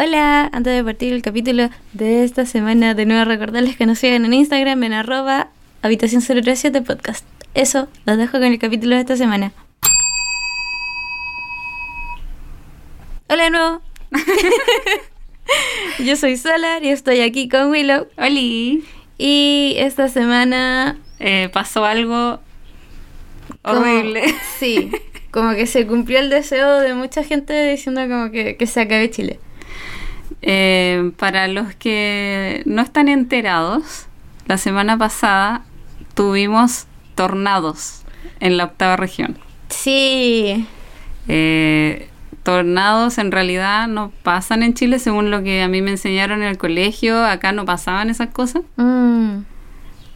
Hola, antes de partir el capítulo de esta semana, de nuevo recordarles que nos sigan en Instagram en arroba habitación 037 podcast. Eso, los dejo con el capítulo de esta semana. Hola de nuevo. Yo soy Solar y estoy aquí con Willow. Oli. Y esta semana Eh, pasó algo como- horrible. sí, como que se cumplió el deseo de mucha gente diciendo como que, que se acabe Chile. Eh, para los que no están enterados, la semana pasada tuvimos tornados en la octava región. Sí, Eh, tornados en realidad no pasan en Chile según lo que a mí me enseñaron en el colegio. Acá no pasaban esas cosas, mm,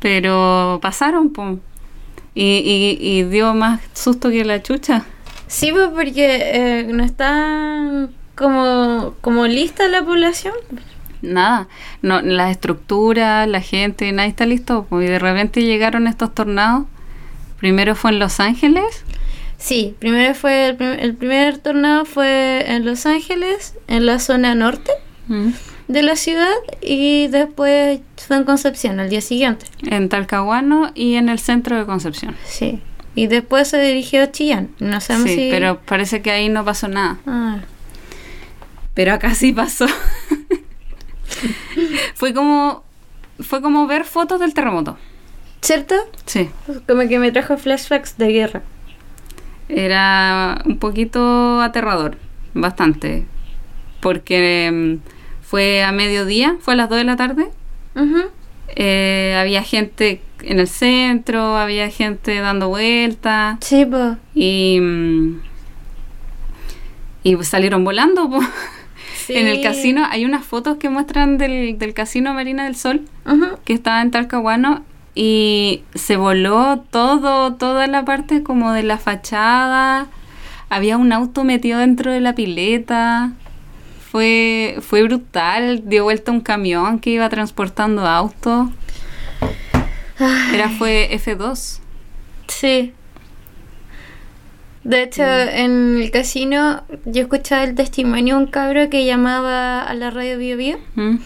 pero pasaron, po. Y, y- y dio más susto que la chucha. sí, pues porque eh, no está como, como lista la población. Nada, no, las estructuras, la gente, nadie está listo. Y de repente llegaron estos tornados. Primero fue en Los Ángeles. Sí, primero fue el, prim- el primer tornado fue en Los Ángeles, en la zona norte de la ciudad, y después fue en Concepción al día siguiente. En Talcahuano y en el centro de Concepción. Sí. Y después se dirigió a Chillán. No sabemos Sí, si. pero parece que ahí no pasó nada. Ah, Pero acá sí pasó. fue como fue como ver fotos del terremoto. ¿Cierto? Sí. Como que me trajo flashbacks de guerra. Era un poquito aterrador, bastante. Porque mm, fue a mediodía, fue a las 2 de la tarde. Eh, había gente en el centro, había gente dando vueltas Sí, pues. y, mm, y salieron volando. po. En el casino hay unas fotos que muestran del, del casino Marina del Sol que estaba en Talcahuano y se voló todo, toda la parte como de la fachada. Había un auto metido dentro de la pileta. Fue, fue brutal. Dio vuelta un camión que iba transportando autos. Era fue F2. Sí. De hecho, en el casino yo escuchaba el testimonio de un cabro que llamaba a la radio Bio Bio, ¿Mm?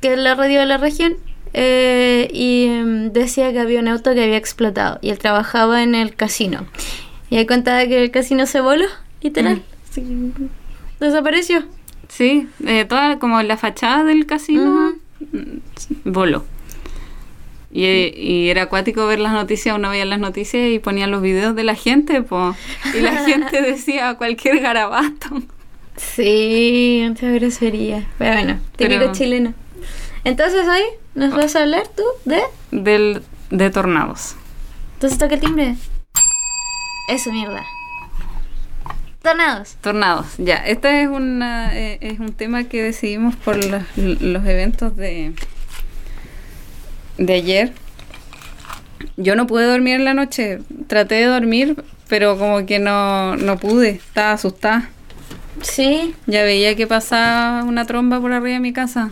que es la radio de la región, eh, y mm, decía que había un auto que había explotado y él trabajaba en el casino. Y él contaba que el casino se voló, literal. Sí. Desapareció. Sí, eh, toda como la fachada del casino mm, voló. Y, y era acuático ver las noticias, uno veía las noticias y ponía los videos de la gente, po, y la gente decía cualquier garabato. Sí, muchas groserías. Pero bueno, típico Pero- chileno. Entonces hoy nos vas a hablar tú de... Del, de tornados. Entonces toca el timbre. Eso, mierda. Tornados. Tornados, ya. Este es, una, eh, es un tema que decidimos por los, los eventos de, de ayer. Yo no pude dormir en la noche. Traté de dormir, pero como que no, no pude. Estaba asustada. Sí. Ya veía que pasaba una tromba por arriba de mi casa.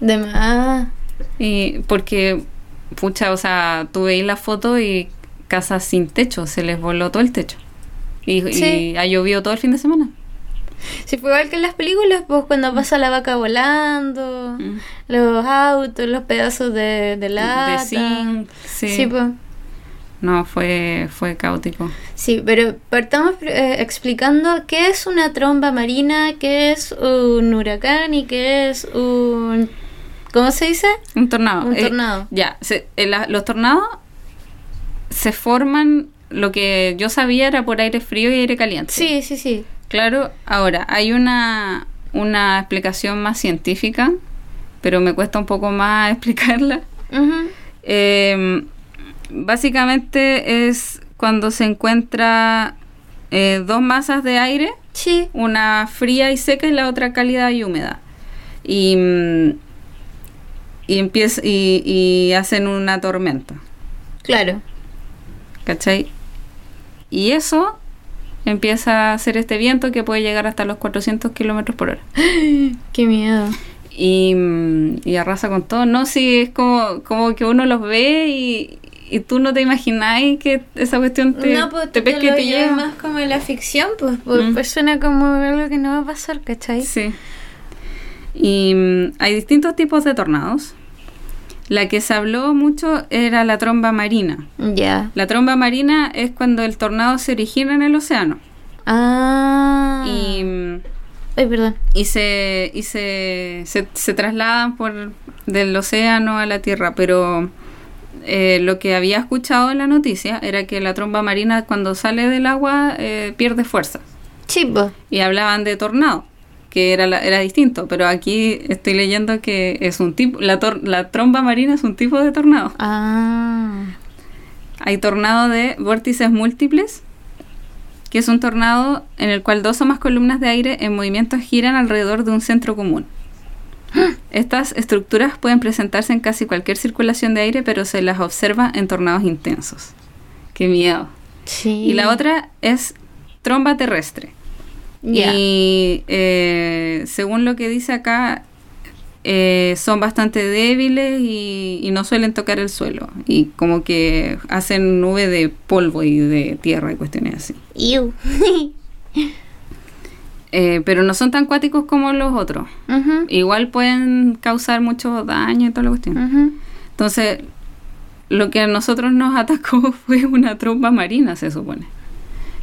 De más. Y porque, pucha, o sea, tú veis la foto y casas sin techo, se les voló todo el techo. Y, Sí. y ha llovido todo el fin de semana. Si fue igual que en las películas, pues cuando pasa la vaca volando, Mm. los autos, los pedazos de, de lata. De zinc, sí. Sí, pues. No, fue, fue caótico. Sí, pero partamos eh, explicando qué es una tromba marina, qué es un huracán y qué es un... ¿Cómo se dice? Un tornado. Un Eh, tornado. ya, se- eh, la- los tornados se forman, lo que yo sabía era por aire frío y aire caliente. Sí, sí, sí. Claro, ahora, hay una, una explicación más científica, pero me cuesta un poco más explicarla. Eh, básicamente es cuando se encuentra eh, dos masas de aire Sí. una fría y seca y la otra cálida y húmeda. Y, y, empieza, y, y hacen una tormenta, Claro. ¿cachai? Y eso empieza a hacer este viento que puede llegar hasta los 400 kilómetros por hora. Qué miedo. Y, mm, y arrasa con todo. No, sí, es como, como que uno los ve y, y tú no te imagináis que esa cuestión te, no, pues te te pesca lo te lleva. más como en la ficción, pues, pues, Mm. pues suena como algo que no va a pasar, ¿cachai? Sí. Y mm, hay distintos tipos de tornados. La que se habló mucho era la tromba marina. Ya. La tromba marina es cuando el tornado se origina en el océano. Ah. Y, Ay, perdón. y, se, y se, se, se trasladan por del océano a la tierra. Pero eh, lo que había escuchado en la noticia era que la tromba marina cuando sale del agua eh, pierde fuerza. Chipo. Y hablaban de tornado, que era, la- era distinto. Pero aquí estoy leyendo que es un tipo, la, tor- la tromba marina es un tipo de tornado. Ah. Hay tornado de vórtices múltiples, que es un tornado en el cual dos o más columnas de aire en movimiento giran alrededor de un centro común. Estas estructuras pueden presentarse en casi cualquier circulación de aire, pero se las observa en tornados intensos. ¡Qué miedo! Sí. Y la otra es tromba terrestre. Y eh, según lo que dice acá, eh, son bastante débiles y, y no suelen tocar el suelo. Y como que hacen nube de polvo y de tierra y cuestiones así. Eh, pero no son tan cuáticos como los otros. Igual pueden causar mucho daño y toda la cuestión. Entonces, lo que a nosotros nos atacó fue una tromba marina, se supone.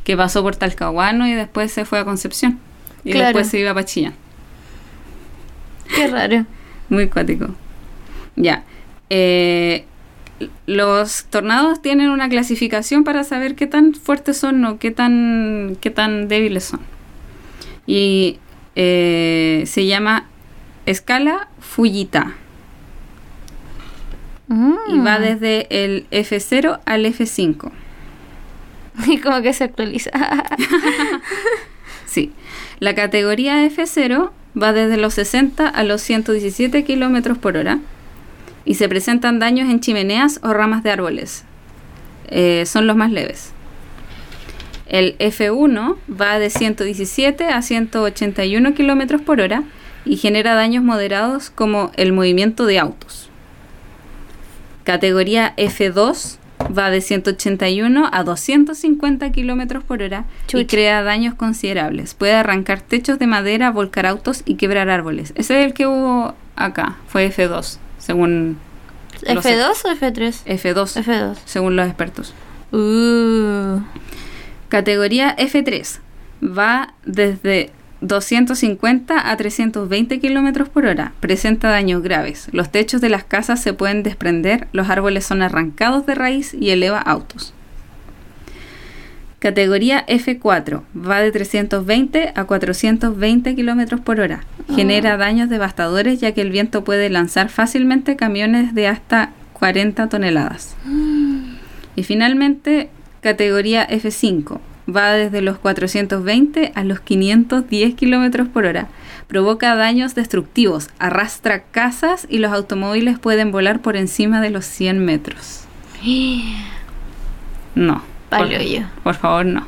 Que pasó por Talcahuano y después se fue a Concepción. Y Claro. después se iba a Chillán. Qué raro. Muy cuático. Ya. Eh, los tornados tienen una clasificación para saber qué tan fuertes son o qué tan, qué tan débiles son. Y eh, se llama escala Fujita. Y va Mm. desde el F0 al F5. Y como que se actualiza. Sí. La categoría F0 va desde los 60 a los 117 kilómetros por hora y se presentan daños en chimeneas o ramas de árboles. Eh, son los más leves. El F1 va de 117 a 181 kilómetros por hora y genera daños moderados como el movimiento de autos. Categoría F2 va de 181 a 250 kilómetros por hora y crea daños considerables. Puede arrancar techos de madera, volcar autos y quebrar árboles. Ese es el que hubo acá, fue F2, según los ¿F2 o F3? F2, F2. según los expertos. Uh. Categoría F3 va desde 250 a 320 kilómetros por hora. Presenta daños graves. Los techos de las casas se pueden desprender, los árboles son arrancados de raíz y eleva autos. Categoría F4 va de 320 a 420 kilómetros por hora. Genera daños devastadores ya que el viento puede lanzar fácilmente camiones de hasta 40 toneladas. Y finalmente, categoría F5 va desde los 420 a los 510 kilómetros por hora. Provoca daños destructivos, arrastra casas y los automóviles pueden volar por encima de los 100 metros. No. Por, yo. por favor, no.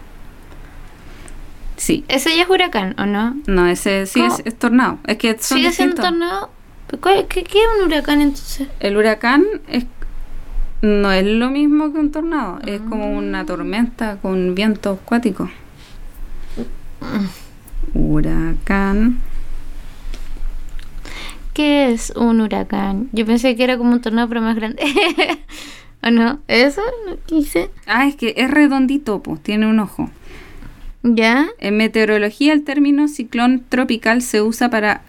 Sí. ¿Ese ya es huracán o no? No, ese sí es, tornado. Es que son ¿Sigue siendo tornado? ¿Pero cuál- ¿Qué, qué es un huracán entonces? El huracán es no es lo mismo que un tornado, es como una tormenta con viento acuático. Huracán. ¿Qué es un huracán? Yo pensé que era como un tornado pero más grande. ¿O no? ¿Eso? ¿No quise? Ah, es que es redondito, pues, tiene un ojo. ¿Ya? En meteorología el término ciclón tropical se usa para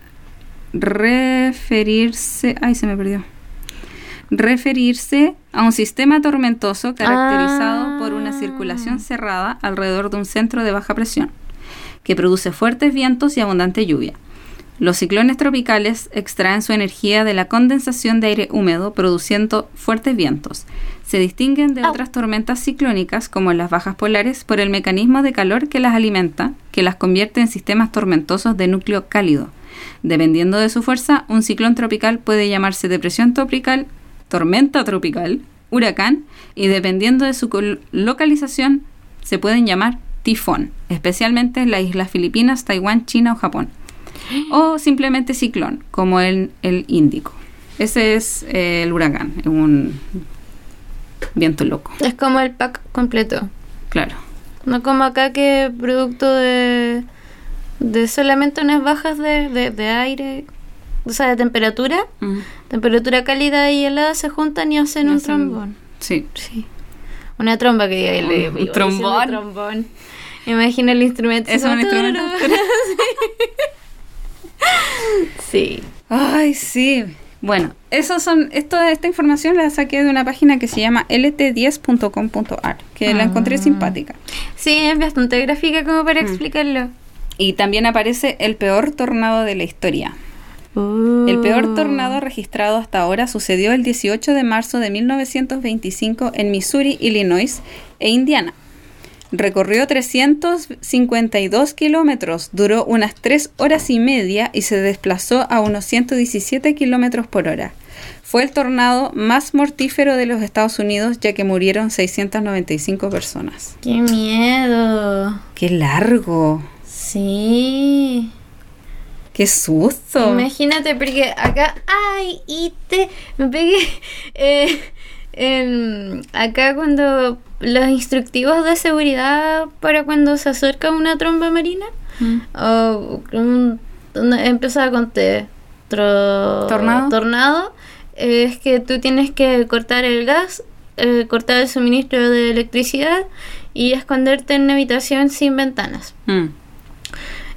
referirse, ay, se me perdió. Referirse a un sistema tormentoso caracterizado Ah. por una circulación cerrada alrededor de un centro de baja presión, que produce fuertes vientos y abundante lluvia. Los ciclones tropicales extraen su energía de la condensación de aire húmedo, produciendo fuertes vientos. Se distinguen de Au. otras tormentas ciclónicas, como las bajas polares, por el mecanismo de calor que las alimenta, que las convierte en sistemas tormentosos de núcleo cálido. Dependiendo de su fuerza, un ciclón tropical puede llamarse depresión tropical, tormenta tropical, huracán, y dependiendo de su localización, se pueden llamar tifón, especialmente en las islas Filipinas, Taiwán, China o Japón o simplemente ciclón, como el, el Índico. Ese es eh, el huracán, es un viento loco, Es como el pack completo. claro. No como acá que producto de, de solamente unas bajas de, de, de aire o sea, de temperatura, Mm. Temperatura cálida y helada se juntan y hacen un Hacen- trombón. Sí. Sí. Una tromba que diga. Un iba diciendo trombón. trombón. Imagino el instrumento. Es un instrumento. sí. Ay, sí. Bueno, esos son, esto, esta información la saqué de una página que se llama lt10.com.ar, que la encontré Ah. simpática. Sí, es bastante gráfica como Mm. para explicarlo. Y también aparece el peor tornado de la historia. El peor tornado registrado hasta ahora sucedió el 18 de marzo de 1925 en Missouri, Illinois e Indiana. Recorrió 352 kilómetros, duró unas 3 horas y media y se desplazó a unos 117 kilómetros por hora. Fue el tornado más mortífero de los Estados Unidos ya que murieron 695 personas. ¡Qué miedo! ¡Qué largo! Sí. ¡Qué susto! Imagínate, porque acá. ¡Ay! Y te. Me pegué. eh, en- acá cuando. Los instructivos de seguridad para cuando se acerca una tromba marina. Mm. O un, una- empezaba con T. tro- ¿Tornado? Tornado. eh, es que tú tienes que cortar el gas, eh, cortar el suministro de electricidad y esconderte en una habitación sin ventanas. Mm.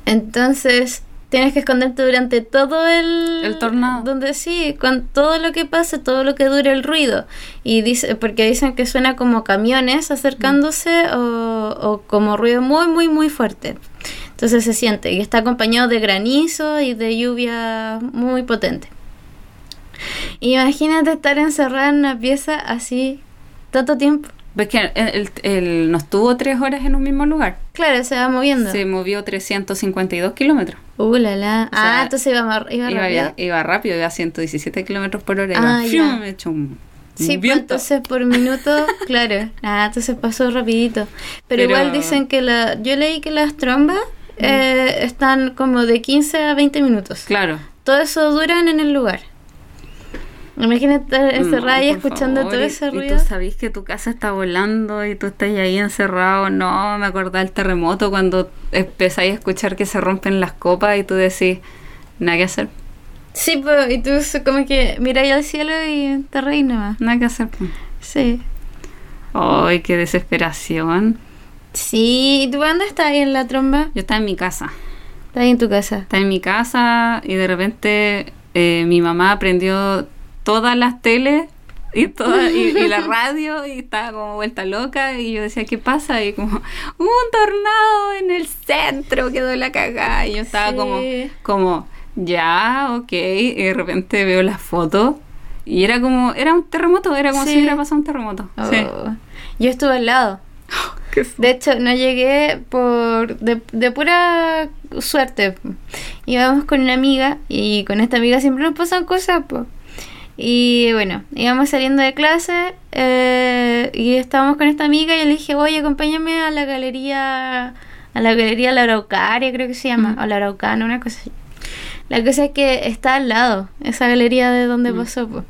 Entonces tienes que esconderte durante todo el, El tornado. Donde sí, con todo lo que pase, todo lo que dure el ruido. Y dice, porque dicen que suena como camiones acercándose o, o como ruido muy, muy, muy fuerte. Entonces se siente y está acompañado de granizo y de lluvia muy potente. Imagínate estar encerrada en una pieza así tanto tiempo. ¿Ves que él, él- él no estuvo tres horas en un mismo lugar? Claro, se va moviendo. Se movió 352 kilómetros. Uh, la, la. O sea, ah, entonces iba, iba Iba, rápido. iba rápido, iba a 117 kilómetros por hora. Ah, me echó un, Sí, pues entonces por minuto, claro. Ah, entonces pasó rapidito. Pero, Pero- igual dicen que la... Yo leí que las trombas eh, están como de 15 a 20 minutos. Claro. Todo eso duran en el lugar. Imagínate estar encerrada No, y escuchando favor, todo y- ese Y ruido. tú sabés que tu casa está volando y tú estás ahí encerrado. No, me acordé del terremoto cuando empezáis a escuchar que se rompen las copas y tú decís, nada que hacer, Sí, pues, y tú como que miráis al cielo y te reís nomás. nada que hacer. Sí. Ay, qué desesperación. Sí, ¿y tú dónde estás ahí en la tromba? Yo estaba en mi casa. Estás en tu casa. Estaba en mi casa y de repente eh, mi mamá prendió todas las teles y, toda, y, y la radio y estaba como vuelta loca y yo decía, ¿qué pasa? Y como, un tornado en el centro, quedó la cagada. Y yo estaba Sí. como, como, ya, ok. Y de repente veo las fotos y era como, era un terremoto, era como Sí. si hubiera pasado un terremoto. Sí. Oh. Yo estuve al lado. De hecho, no llegué por de, de pura suerte. Íbamos con una amiga y con esta amiga siempre nos pasan cosas. po. Y bueno, íbamos saliendo de clase eh, y estábamos con esta amiga y yo le dije, oye, acompáñame a la galería, a la galería La Araucaria, creo que se llama, o La Araucana, una cosa así. La cosa es que está al lado, esa galería de donde pasó. po.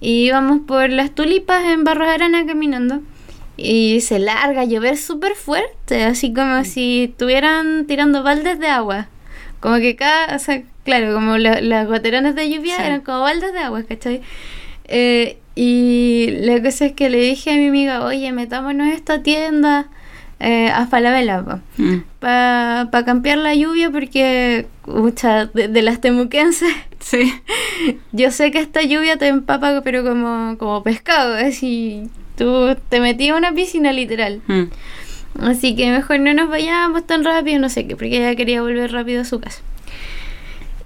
Y íbamos por las tulipas en Barros Arana caminando. Y se larga a llover súper fuerte, así como si estuvieran tirando baldes de agua. Como que cada, o sea, claro, como las goterones de lluvia Sí. eran como baldes de agua, ¿cachai? Eh, y la cosa es que le dije a mi amiga, oye, metámonos a esta tienda eh, a Falabella, Mm. para cambiar la lluvia porque, mucha, de, de las temuquenses, Sí. yo sé que esta lluvia te empapa, pero como, como pescado, así tú te metías a una piscina literal. Mm. Así que mejor no nos vayamos tan rápido, no sé qué, porque ella quería volver rápido a su casa.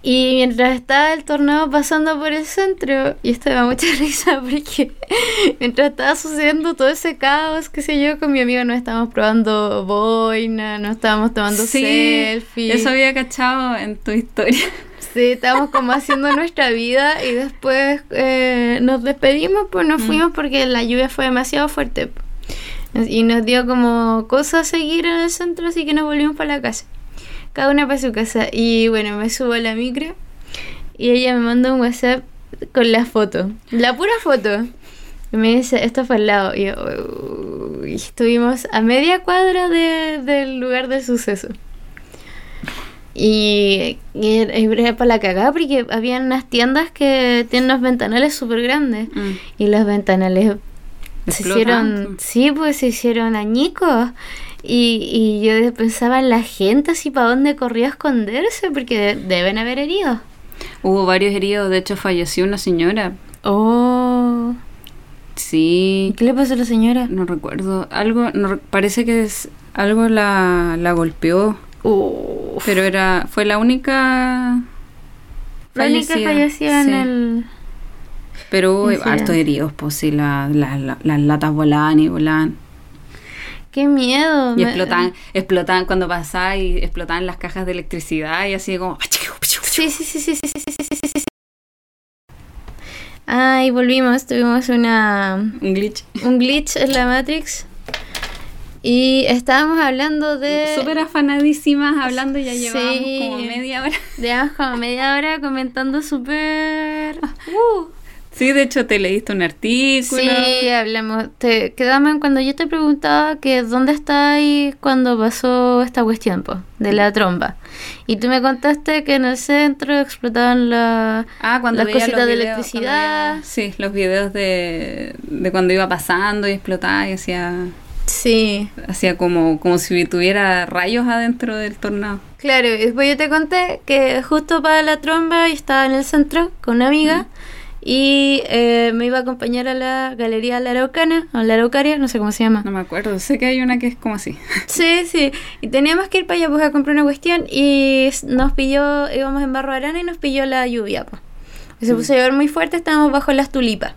Y mientras estaba el tornado pasando por el centro, y esto me da mucha risa porque mientras estaba sucediendo todo ese caos, qué sé yo, con mi amigo nos estábamos probando boina, nos estábamos tomando Sí, selfies. eso había cachado en tu historia. Sí, estábamos como haciendo nuestra vida y después eh, nos despedimos, pues nos fuimos porque la lluvia fue demasiado fuerte. Y nos dio como cosa seguir en el centro, así que nos volvimos para la casa. Cada una para su casa. Y bueno, me subo a la micro y ella me manda un WhatsApp con la foto. La pura foto. Y me dice, esto fue al lado. Y yo, "Uy". estuvimos a media cuadra de- del lugar del suceso. Y, y era para la cagada porque había unas tiendas que tienen unos ventanales súper grandes. Mm. Y los ventanales se hicieron, sí, pues se hicieron añicos. Y, y yo pensaba en la gente así para dónde corría a esconderse porque de- deben haber heridos. Hubo varios heridos, de hecho falleció una señora. Oh. ¿Y Sí, qué le pasó a la señora? no recuerdo. Algo, no parece que es algo la, la golpeó, Uf. pero era fue la única La única fallecida, fallecida en sí. el... Pero hubo Incidente. hartos heridos, pues sí, la- la- la- las latas volaban y volaban. ¡Qué miedo! Y explotaban, explotaban cuando pasaba y explotaban las cajas de electricidad y así como... Sí, sí, sí, sí, sí, sí, sí, sí, sí, sí. Ah, y volvimos, tuvimos una Un glitch. un glitch en la Matrix. Y estábamos hablando de... Súper afanadísimas hablando, ya llevábamos Sí. como media hora. Llevamos como media hora comentando súper... Uh. Sí, de hecho te leíste un artículo. Sí, hablamos. Te, quedamos cuando yo te preguntaba que dónde estáis cuando pasó esta cuestión, po, de la tromba. Y tú me contaste que en el centro explotaban la, Ah, cuando las cositas los de electricidad. veía- sí, los videos de, de cuando iba pasando y explotaba y hacía, Sí, hacía como, como si tuviera rayos adentro del tornado. claro. y Después yo te conté que justo para la tromba yo estaba en el centro con una amiga y eh, me iba a acompañar a la Galería La Araucana, o La Araucaria, no sé cómo se llama. No me acuerdo, sé que hay una que es como así. Sí, sí. Y teníamos que ir para allá pues, a comprar una cuestión y nos pilló, íbamos en Barro Arana y nos pilló la lluvia. Pues. Y se puso a llover muy fuerte, estábamos bajo las tulipas.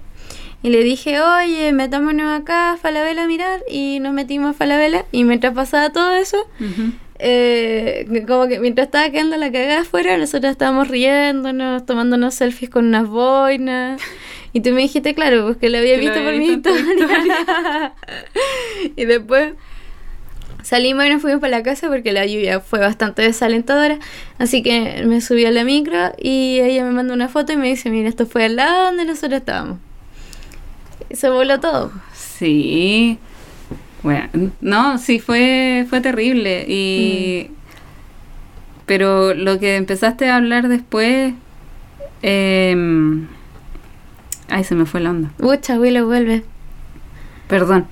Y le dije, oye, metámonos acá a Falabella a mirar. Y nos metimos a Falabella. Y mientras pasaba todo eso, Ujú. Eh, como que mientras estaba quedando la cagada afuera, nosotros estábamos riéndonos, tomándonos selfies con unas boinas. Y tú me dijiste, claro, pues que lo había Que lo visto había por mi visto tu historia. y después salimos y nos fuimos para la casa porque la lluvia fue bastante desalentadora. Así que me subí a la micro y ella me manda una foto y me dice, mira, esto fue al lado donde nosotros estábamos. Y se voló todo. Sí. Bueno, no, sí fue, fue terrible. Y. Mm. Pero lo que empezaste a hablar después. em, ay, se me fue la onda. Mucha, Willow vuelve. Perdón.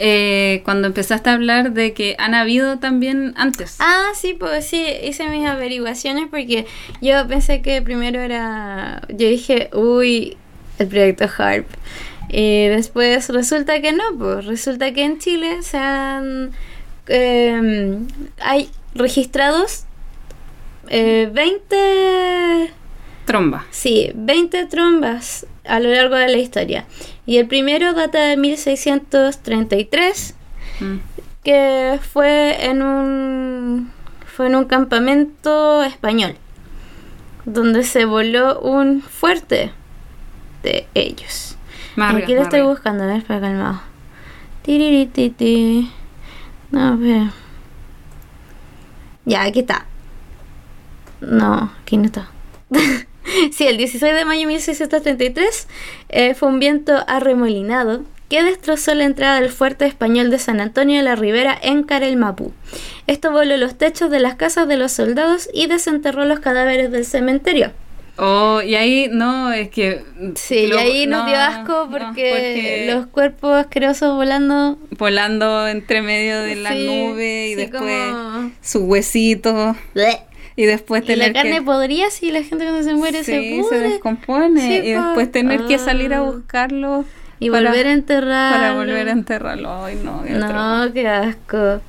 Eh, cuando empezaste a hablar de que han habido también antes. Ah, sí, pues sí, hice mis averiguaciones porque yo pensé que primero era, yo dije, uy, el proyecto HARP. Y después resulta que no, pues resulta que en Chile se han, em, hay registrados eh, 20 Tromba. Sí, 20 trombas a lo largo de la historia. Y el primero data de 1633, Mm. que fue en un fue en un campamento español donde se voló un fuerte de ellos. Aquí lo estoy buscando, a ver, para calmado. Tirirititi. No, espera. Ya, aquí está. No, aquí no está. sí, el 16 de mayo de 1633 eh, fue un viento arremolinado que destrozó la entrada del fuerte español de San Antonio de la Ribera en Carelmapú. Esto voló los techos de las casas de los soldados y desenterró los cadáveres del cementerio. Oh, y ahí no, es que. Sí, lo- y ahí nos no, dio asco no, porque, los cuerpos asquerosos volando. Volando entre medio de la nube y sí, después como- su huesito Bleh. y después Y tener la carne que. podría si la gente cuando se muere se pudre. descompone Sí, y después tener que salir a Ah. buscarlo Y para- volver a enterrarlo. para volver a enterrarlo. Ay, no, qué. No, qué asco.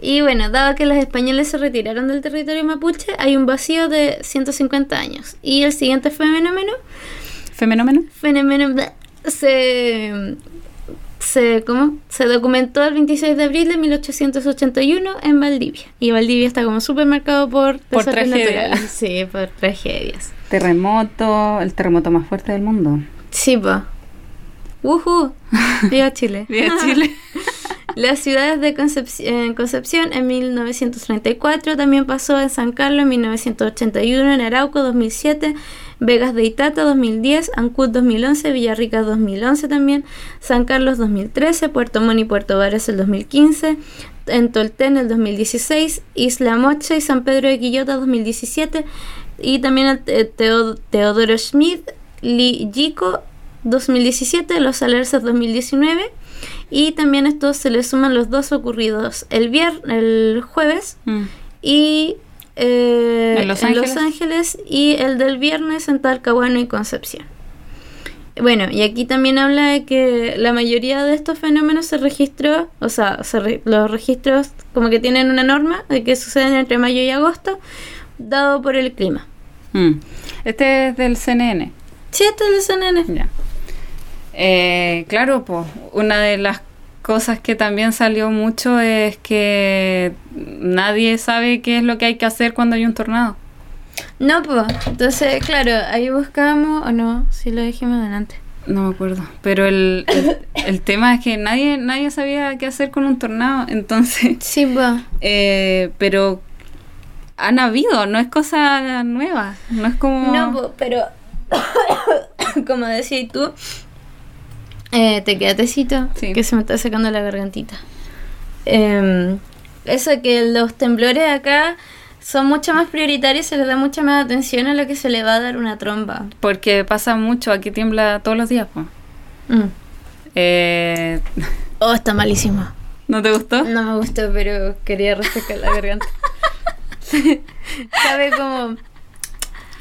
Y bueno, dado que los españoles se retiraron del territorio mapuche, hay un vacío de 150 años. Y el siguiente fenómeno, ¿Fenómeno? fenómeno se, se, ¿cómo? se documentó el 26 de abril de 1881 en Valdivia. Y Valdivia está como súper marcado por, Por desastres tragedia. naturales. Sí, por tragedias. Terremoto, el terremoto más fuerte del mundo. Sí, po. ¡Woohoo! Viva Chile. Viva Chile. Las ciudades de Concepci- en Concepción en 1934, también pasó en San Carlos en 1981, en Arauco 2007, Vegas de Itata 2010, Ancud 2011, Villarrica 2011 también, San Carlos 2013, Puerto Montt y Puerto Varas el 2015, en Tolten el 2016, Isla Mocha y San Pedro de Quillota 2017 y también el eh, Teo- Teodoro Schmidt, Yico 2017, Los Alerces 2019 y también estos se le suman los dos ocurridos el vier el jueves Mm. y eh, ¿En Los Ángeles? Ángeles y el del viernes en Talcahuano y Concepción. Bueno, y aquí también habla de que la mayoría de estos fenómenos se registró, o sea, se re- los registros como que tienen una norma de que suceden entre mayo y agosto, dado por el clima. Mm. Este es del CNN. Sí, esto es el CNN. Ya. Eh, claro, pues una de las cosas que también salió mucho es que nadie sabe qué es lo que hay que hacer cuando hay un tornado. No, pues, entonces, claro, ahí buscamos, o no, si lo dijimos adelante. No me acuerdo. Pero el, el, el tema es que nadie, nadie sabía qué hacer con un tornado. Entonces, Sí, pues. eh, pero han habido, no es cosa nueva. No es como... No, po, pero como decías tú, eh, te queda tecito, Sí. que se me está sacando la gargantita. Em, eso que los temblores acá son mucho más prioritarios, se les da mucha más atención a lo que se le va a dar una tromba. Porque pasa mucho, aquí tiembla todos los días. pues. Mm. Eh, Oh, está malísimo. ¿No te gustó? No me gustó, pero quería refrescar la garganta. Sabe como...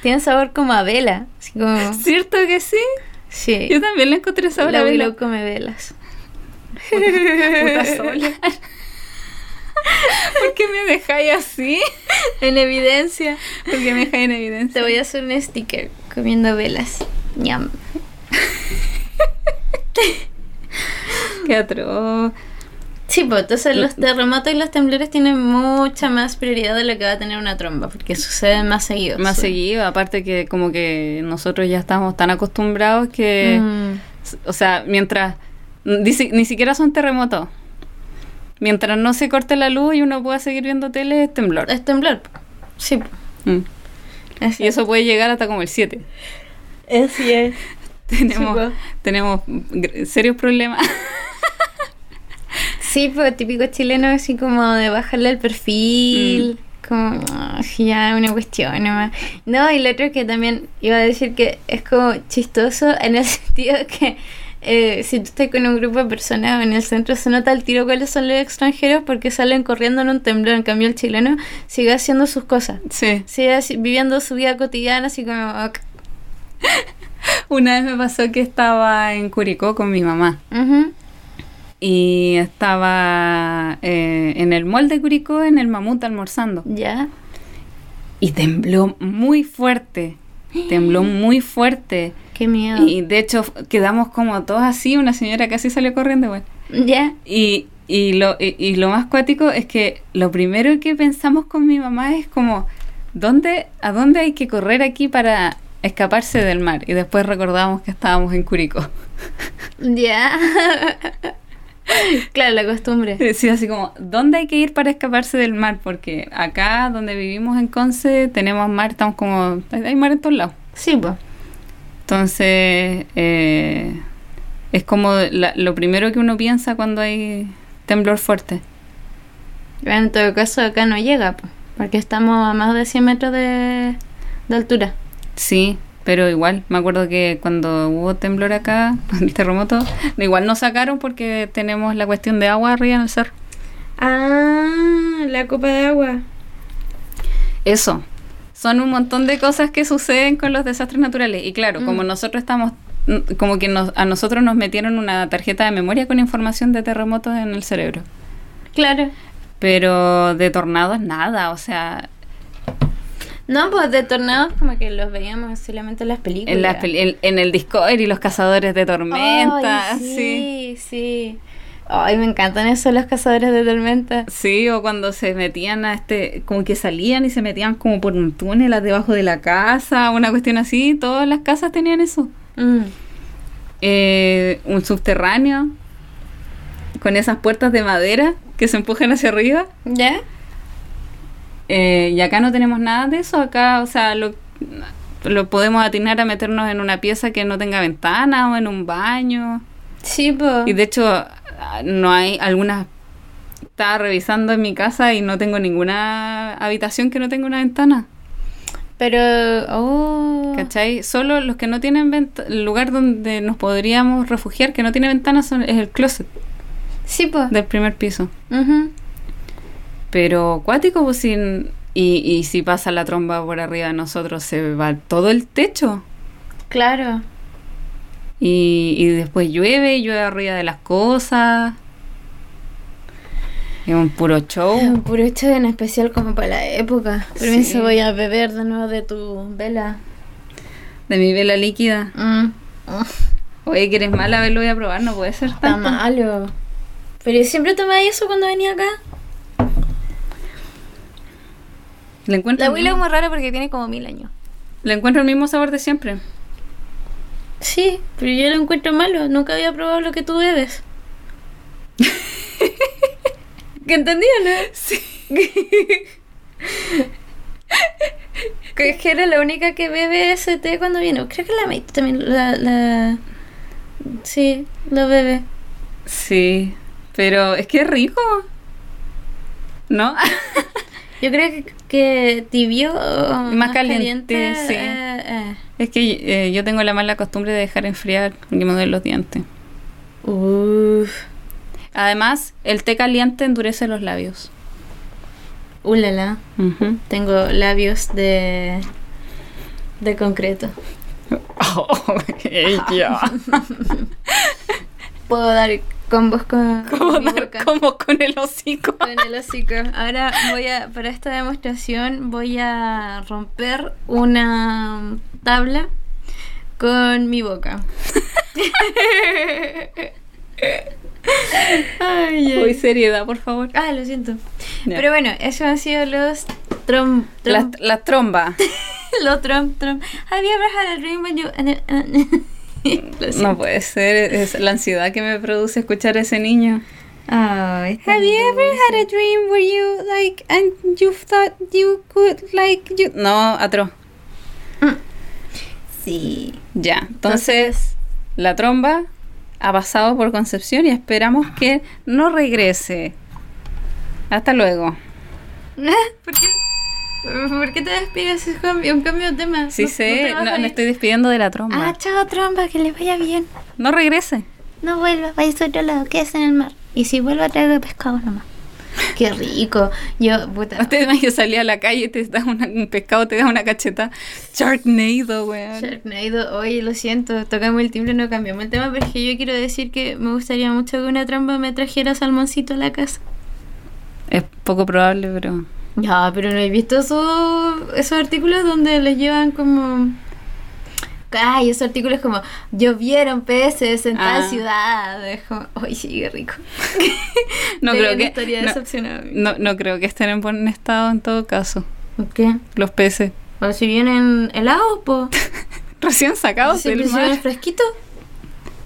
Tiene sabor como a vela. Así como... ¿Cierto que sí? Sí. Yo también le encontré sabor La. Willow come velas. Puta sola. ¿Por qué me dejáis así? En evidencia. ¿Por qué me dejáis en evidencia? Te voy a hacer un sticker comiendo velas. Ñam. Qué atroz. Sí, pues entonces los terremotos y los temblores tienen mucha más prioridad de lo que va a tener una tromba, porque suceden más seguido. Más seguido, aparte que como que nosotros ya estamos tan acostumbrados que... Mm, O sea, mientras... Ni, si- ni siquiera son terremotos. Mientras no se corte la luz y uno pueda seguir viendo tele, es temblor. es temblor. Sí. Mm. Así Y eso puede llegar hasta como el 7. Así es. Tenemos, Sí, pues. tenemos serios problemas. Sí, pues típico chileno así como de bajarle el perfil. Como ah, ya una cuestión nomás. No, y lo otro que también iba a decir que es como chistoso en el sentido que eh, si tú estás con un grupo de personas en el centro se nota el tiro cuáles son los extranjeros porque salen corriendo en un temblor. En cambio el chileno sigue haciendo sus cosas. Sí. Sigue viviendo su vida cotidiana así como... ok. Una vez me pasó que estaba en Curicó con mi mamá. Ujú. Y estaba eh, en el mall de Curicó, en el mamut, almorzando. Ya. Y tembló muy fuerte. Tembló muy fuerte. Qué miedo. Y de hecho quedamos como todos así. Una señora casi salió corriendo. Ya. Y, y, lo, y, y lo más cuático es que lo primero que pensamos con mi mamá es como, ¿dónde, ¿a dónde hay que correr aquí para escaparse del mar? Y después recordamos que estábamos en Curicó. Ya. claro, la costumbre. Sí, así como, ¿dónde hay que ir para escaparse del mar? Porque acá donde vivimos en Conce tenemos mar, estamos como, hay mar en todos lados. Sí, pues. Entonces, eh, es como la- lo primero que uno piensa cuando hay temblor fuerte. En todo caso, acá no llega, po, porque estamos a más de 100 metros de, de altura. Sí, pero igual, me acuerdo que cuando hubo temblor acá, el terremoto, igual nos sacaron porque tenemos la cuestión de agua arriba en el cerro. Ah, la copa de agua. Eso. Son un montón de cosas que suceden con los desastres naturales. Y claro, como Mm. nosotros estamos, mm, como que nos- a nosotros nos metieron una tarjeta de memoria con información de terremotos en el cerebro. Claro. Pero de tornados nada, o sea, No, pues de tornados como que los veíamos solamente en las películas. en, las peli- en, en el Discovery, los cazadores de tormenta, Ay, sí. sí, sí. Ay, me encantan eso los cazadores de tormenta. Sí, o cuando se metían a este, como que salían y se metían como por un túnel debajo de la casa, una cuestión así, todas las casas tenían eso. Mm. Eh, un subterráneo con esas puertas de madera que se empujan hacia arriba. ¿Ya? Eh, y acá no tenemos nada de eso, acá, o sea, lo, lo podemos atinar a meternos en una pieza que no tenga ventana o en un baño. Sí, pues. Y de hecho, no hay algunas. Estaba revisando en mi casa y no tengo ninguna habitación que no tenga una ventana. Pero. Oh. ¿Cachai? Solo los que no tienen. El lugar donde nos podríamos refugiar que no tiene ventana son, es el closet Sí, pues. del primer piso. Ujú. Pero cuático, pues sin. Y, y si pasa la tromba por arriba de nosotros, se va todo el techo. Claro. Y, y después llueve, y llueve arriba de las cosas. Es un puro Es show. un puro hecho en especial como para la época. Permiso, Sí. voy a beber de nuevo de tu vela. De mi vela líquida. Mm. Oye, que eres mala, a ver, lo voy a probar, no puede ser Está tanto. malo. Pero yo siempre tomaba eso cuando venía acá. Le encuentro, La es muy rara porque tiene como mil años. le encuentro el mismo sabor de siempre. Sí, pero yo lo encuentro malo. Nunca había probado lo que tú bebes. ¿Qué entendí o no? Sí. Que es que era la única que bebe ese té cuando viene. Creo que la May también la, la... Sí, lo bebe. Sí, pero es que es rico. ¿No? Yo creo que, que tibio Más caliente, sí. eh, eh. es que eh, yo tengo la mala costumbre de dejar enfriar me duelen los dientes. Uf. Además, el té caliente endurece los labios. Ulala. Tengo labios de... de concreto. Oh. Puedo dar combos con, Como con mi dar boca. como con el hocico. Con el hocico. Ahora voy a, para esta demostración, voy a romper una tabla con mi boca. ay, seriedad, por favor. Ah, lo siento. Pero bueno, esos han sido los trom, trom, la tromba. los trom, trom. Have you ever had a dream when you... No puede ser, es la ansiedad que me produce escuchar a ese niño. Ay, Have you ever had a dream where you like and you thought you could like you No, atro. Sí. Ya, entonces la tromba ha pasado por Concepción y esperamos que no regrese. Hasta luego. ¿Por qué? ¿Por qué te despides? Es un cambio de tema. Sí No- sé, no, me estoy despidiendo de la tromba. Ah, chao, tromba, que le vaya bien. No regrese. No vuelva, vaya a otro lado, quédese en el mar. Y si vuelve a traer pescado nomás. Qué rico. Yo, puta. Usted yo salía a la calle y te da una- un pescado, te da una cacheta. Sharknado, weón. Sharknado, oye, lo siento, tocamos el timbre, no cambiamos el tema, pero es que yo quiero decir que me gustaría mucho que una trampa me trajera salmoncito a la casa. Es poco probable, pero. Ya, pero no he visto esos, esos artículos donde les llevan como... Ay, esos artículos como llovieron peces en tal Ah. ciudad. Es como, ay, sí, qué rico. No Pero creo que. historia no- decepcionada. No, no creo que estén en buen estado en todo caso. ¿Qué? Los peces. O si vienen helados, pues. Recién sacados Si del mar. fresquitos.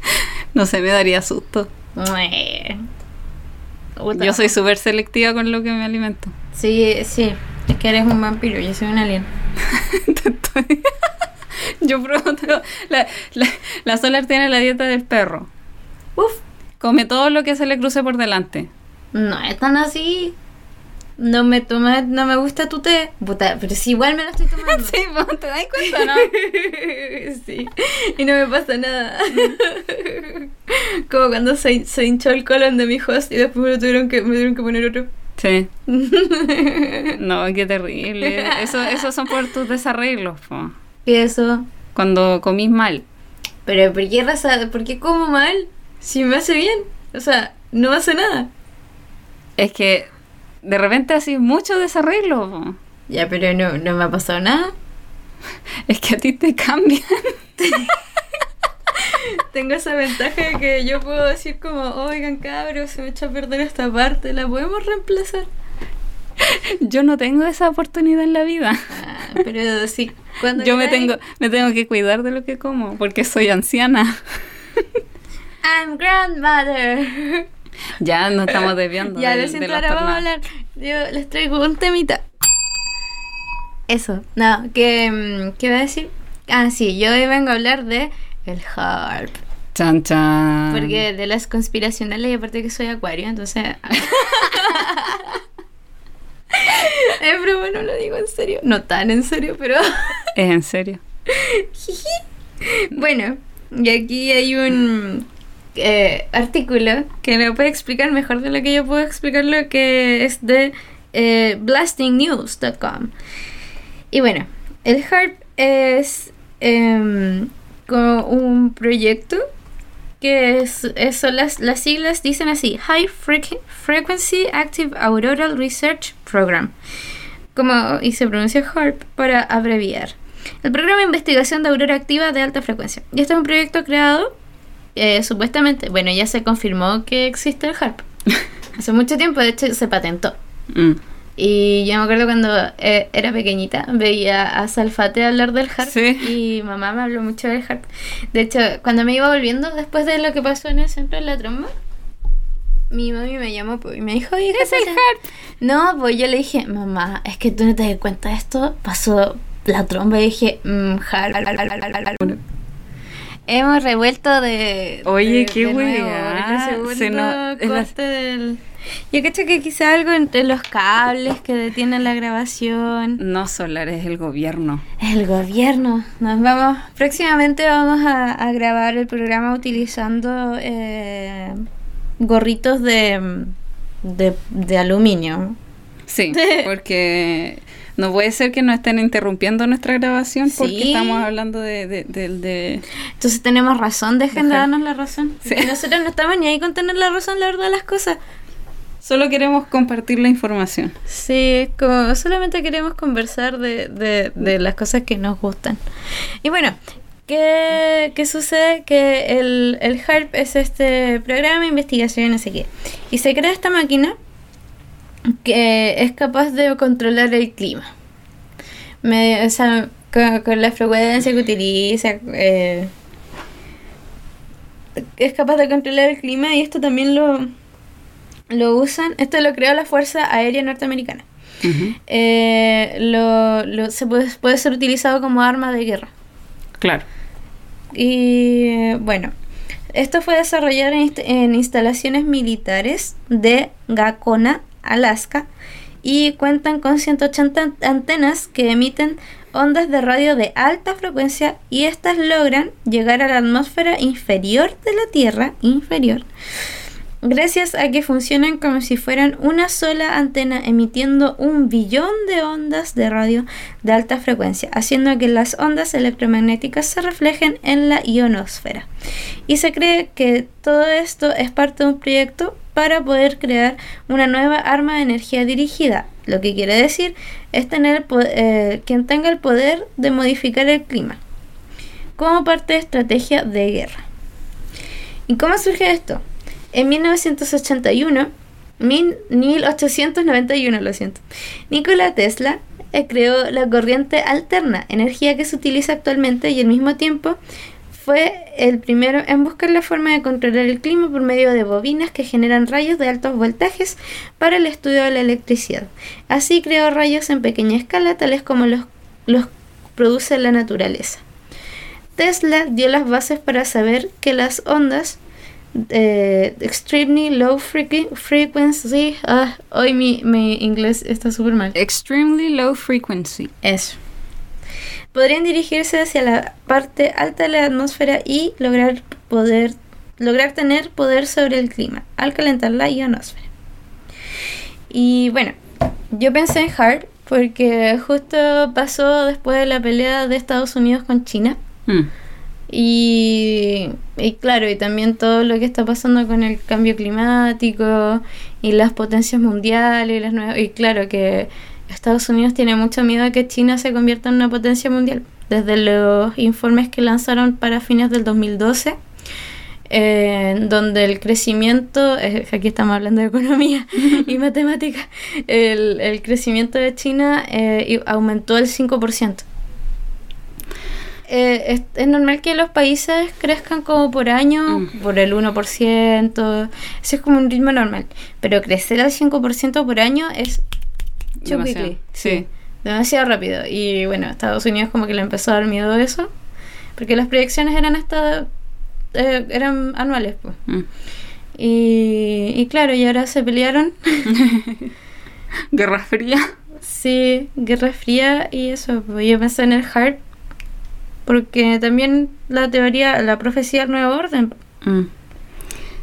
No sé, me daría susto. Yo soy súper selectiva con lo que me alimento. Sí, sí. Es que eres un vampiro, yo soy un alien. Yo todo. La, la, la Solar tiene la dieta del perro. Uf. Come todo lo que se le cruce por delante. No es tan así. No me toma, no me gusta tu té. Puta, pero si igual me lo estoy tomando. Sí, ¿te das cuenta, no? sí. Y no me pasa nada. Como cuando se, se hinchó el colon de mi host y después me, lo tuvieron que, me tuvieron que poner otro. Sí. No, qué terrible. Eso, esos son por tus desarreglos, po. ¿Y eso? Cuando comís mal. Pero ¿por qué raza? ¿Por qué como mal? Si me hace bien. O sea, no me hace nada. Es que de repente así mucho desarreglo. po. Ya, pero no, no me ha pasado nada. Es que a ti te cambian. Tengo esa ventaja de que yo puedo decir como, oigan cabros, se me echó a perder esta parte, ¿la podemos reemplazar? Yo no tengo esa oportunidad en la vida. Ah, pero sí. Cuando Yo me tengo, me tengo que cuidar de lo que como, porque soy anciana. I'm grandmother. Ya nos estamos desviando. ya, del- lo de siento, ahora vamos a hablar. Yo les traigo un temita. Eso, no, que, mm, ¿qué iba a decir? Ah, sí, yo hoy vengo a hablar de el HARP. Chan, chan. Porque de las conspiracionales, y aparte que soy acuario, entonces... es broma, no lo digo en serio. No tan en serio, pero... Es en serio. bueno, y aquí hay un eh, artículo que lo puede explicar mejor de lo que yo puedo explicarlo, que es de eh, blastingnews.com. Y bueno, el HARP es em, como un proyecto que es, es- son las, las siglas dicen así, High Frequ- Frequency Active Auroral Research Program, como y se pronuncia HARP para abreviar. El programa de investigación de aurora activa de alta frecuencia. Y este es un proyecto creado, eh, supuestamente, bueno, ya se confirmó que existe el HARP. Hace mucho tiempo, de hecho, se patentó. Mm. Y yo me acuerdo cuando eh, era pequeñita, veía a Salfate hablar del HARP Sí. y mamá me habló mucho del HARP. De hecho, cuando me iba volviendo después de lo que pasó en el centro de la tromba, mi mami me llamó pues, y me dijo, ¿y qué es el HARP? No, pues yo le dije, mamá, es que tú no te das cuenta de esto, pasó la tromba y dije, mm, HARP. Hemos revuelto de. Oye, de- qué de nuevo, el segundo Se no- es la- corte del. Yo cacho que quizá algo entre los cables que detienen la grabación. No solar, es el gobierno. El gobierno. Nos vamos. Próximamente vamos a, a grabar el programa utilizando eh, gorritos de, de, de aluminio. Sí, porque no puede ser que nos estén interrumpiendo nuestra grabación porque estamos hablando de, de, de- de- Entonces tenemos razón, dejen de darnos la razón. Sí. Nosotros no estamos ni ahí con tener la razón, la verdad, de las cosas. Solo queremos compartir la información. Sí, como solamente queremos conversar de, de, de las cosas que nos gustan. Y bueno, ¿qué, qué sucede? Que el, el HARP es este programa de investigación, no sé qué. Y se crea esta máquina que es capaz de controlar el clima. O sea, con, con la frecuencia que utiliza. eh, es capaz de controlar el clima y esto también lo, lo usan. Esto lo creó la Fuerza Aérea Norteamericana. Eh, lo, lo- se puede, puede ser utilizado como arma de guerra. Claro. Y bueno, esto fue desarrollado en, inst- en instalaciones militares de Gacona, Alaska, y cuentan con 180 an- antenas que emiten ondas de radio de alta frecuencia y estas logran llegar a la atmósfera inferior de la Tierra, inferior, gracias a que funcionan como si fueran una sola antena emitiendo un billón de ondas de radio de alta frecuencia, haciendo que las ondas electromagnéticas se reflejen en la ionosfera. Y se cree que todo esto es parte de un proyecto para poder crear una nueva arma de energía dirigida. Lo que quiere decir es tener eh, quien tenga el poder de modificar el clima como parte de estrategia de guerra. ¿Y cómo surge esto? En 1981, mil- 1891, lo siento, Nikola Tesla eh, creó la corriente alterna, energía que se utiliza actualmente y al mismo tiempo fue el primero en buscar la forma de controlar el clima por medio de bobinas que generan rayos de altos voltajes para el estudio de la electricidad. Así creó rayos en pequeña escala, tales como los, los produce la naturaleza. Tesla dio las bases para saber que las ondas eh, extremely low frequency. Ah, hoy mi, mi inglés está súper mal. Extremely low frequency. Eso. Podrían dirigirse hacia la parte alta de la atmósfera y lograr poder lograr tener poder sobre el clima al calentar la ionosfera. Y bueno, yo pensé en HARP porque justo pasó después de la pelea de Estados Unidos con China. Mm. Y, y claro, y también todo lo que está pasando con el cambio climático y las potencias mundiales y las nuevas. Y claro que Estados Unidos tiene mucho miedo a que China se convierta en una potencia mundial. Desde los informes que lanzaron para fines del 2012, eh, donde el crecimiento, eh, aquí estamos hablando de economía y matemática, el, el crecimiento de China eh, aumentó el 5%. Eh, es, es normal que los países crezcan como por año, Mm. por el 1%, eso es como un ritmo normal, pero crecer al 5% por año es Demasiado. Sí. demasiado rápido. Y bueno, Estados Unidos como que le empezó a dar miedo a eso, porque las proyecciones eran hasta eh, eran anuales. Pues. Mm. Y, y claro, y ahora se pelearon. Guerra Fría. sí, Guerra Fría y eso. Pues yo pensé en el HARP, porque también la teoría, la profecía del nuevo orden. Mm.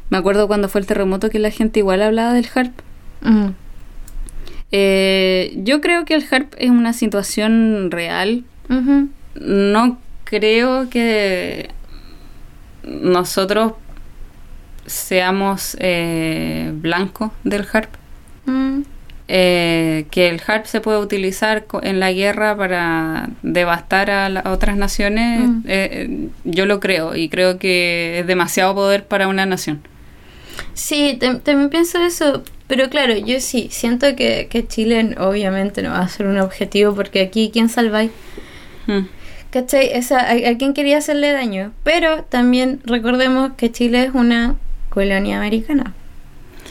Me acuerdo cuando fue el terremoto que la gente igual hablaba del HARP. Mm. Eh, yo creo que el HARP es una situación real. No creo que nosotros seamos eh, blancos del HARP. Mm. Eh, que el HARP se puede utilizar en la guerra para devastar a, la- a otras naciones, Mm. eh, eh, yo lo creo y creo que es demasiado poder para una nación. Sí, tam- también pienso eso, pero claro, yo sí, siento que, que Chile obviamente no va a ser un objetivo porque aquí, ¿quién salváis? Mm. ¿Cachai? Esa, a, a quién quería hacerle daño? Pero también recordemos que Chile es una colonia americana.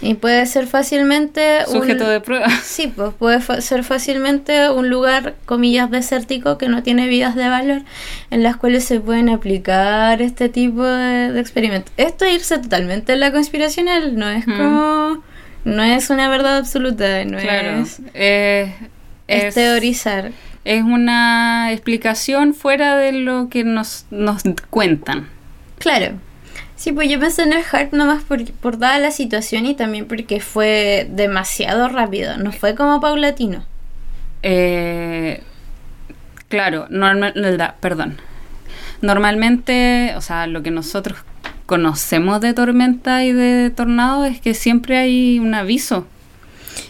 Y puede ser fácilmente un... Sujeto de prueba. Sí, pues puede ser fácilmente un lugar, comillas, desértico que no tiene vidas de valor en las cuales se pueden aplicar este tipo de, de experimentos. Esto es irse totalmente en la conspiracional, no es Mm. como... No es una verdad absoluta, no Claro. es... Eh, Es, es, teorizar. es una explicación fuera de lo que nos, nos cuentan. Claro. Sí, pues yo pensé en el HARP nomás por, por dada la situación y también porque fue demasiado rápido, no fue como paulatino. Eh, claro, normal, perdón. Normalmente, o sea, lo que nosotros conocemos de tormenta y de tornado es que siempre hay un aviso,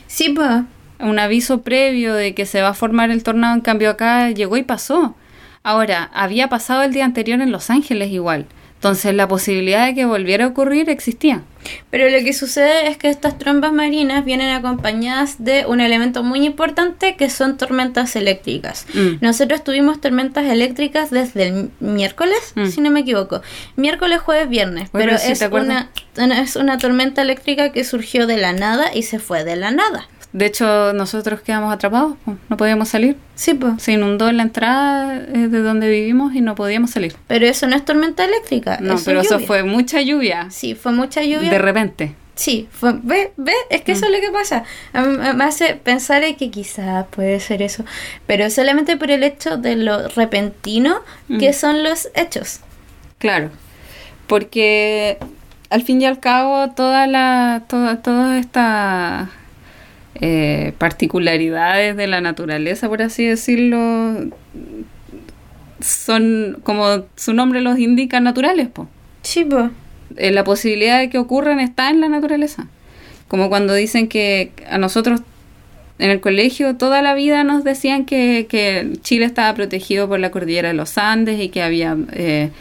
Sí, pues. un aviso previo de que se va a formar el tornado, en cambio acá llegó y pasó. Ahora, había pasado el día anterior en Los Ángeles igual, entonces la posibilidad de que volviera a ocurrir existía. Pero lo que sucede es que estas trombas marinas vienen acompañadas de un elemento muy importante que son tormentas eléctricas. Mm. Nosotros tuvimos tormentas eléctricas desde el miércoles, Mm. si no me equivoco. Miércoles, jueves, viernes. Pero es, es una tormenta eléctrica que surgió de la nada y se fue de la nada. De hecho, nosotros quedamos atrapados, no podíamos salir. Sí, pues. Se inundó en la entrada eh, de donde vivimos y no podíamos salir. Pero eso no es tormenta eléctrica. No, eso pero es eso fue mucha lluvia. Sí, fue mucha lluvia. De repente. Sí, fue, ve, ve, es que eso es lo que pasa. Me hace pensar en que quizás puede ser eso, pero solamente por el hecho de lo repentino que Mm. son los hechos. Claro. Porque al fin y al cabo, toda la, toda, todas estas eh, particularidades de la naturaleza, por así decirlo, son, como su nombre los indica, naturales, po. Sí, po. Eh, la posibilidad de que ocurran está en la naturaleza. Como cuando dicen que a nosotros en el colegio toda la vida nos decían que, que Chile estaba protegido por la cordillera de los Andes y que había eh,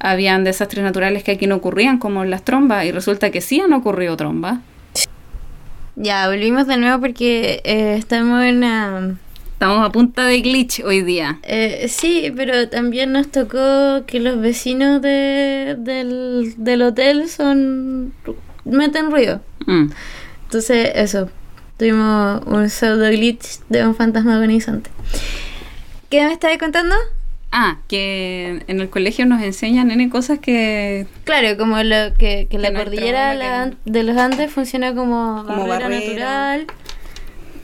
habían desastres naturales que aquí no ocurrían, como las trombas, y resulta que sí han ocurrido trombas. Ya, volvimos de nuevo porque eh, estamos en... una- Estamos a punta de glitch hoy día. eh, sí, pero también nos tocó que los vecinos de, del, del hotel son... meten ruido. Mm. Entonces, eso. Tuvimos un pseudo glitch de un fantasma agonizante. ¿Qué me estabas contando? Ah, que en el colegio nos enseñan N cosas que Claro, como lo que, que la cordillera la- que- de los Andes funciona como, Como barrera, barrera. natural.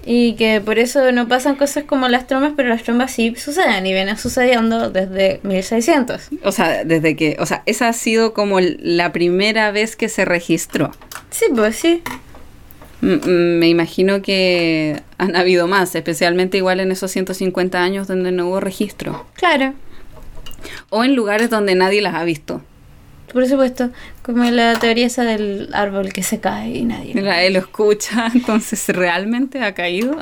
Y que por eso no pasan cosas como las trombas, pero las trombas sí suceden y vienen sucediendo desde 1600. O sea, desde que, o sea, esa ha sido como la primera vez que se registró. Sí, pues sí. Me imagino que han habido más, especialmente igual en esos 150 años donde no hubo registro. Claro, O en lugares donde nadie las ha visto. por supuesto. Como la teoría esa del árbol que se cae y nadie. Nadie lo escucha, entonces realmente ha caído.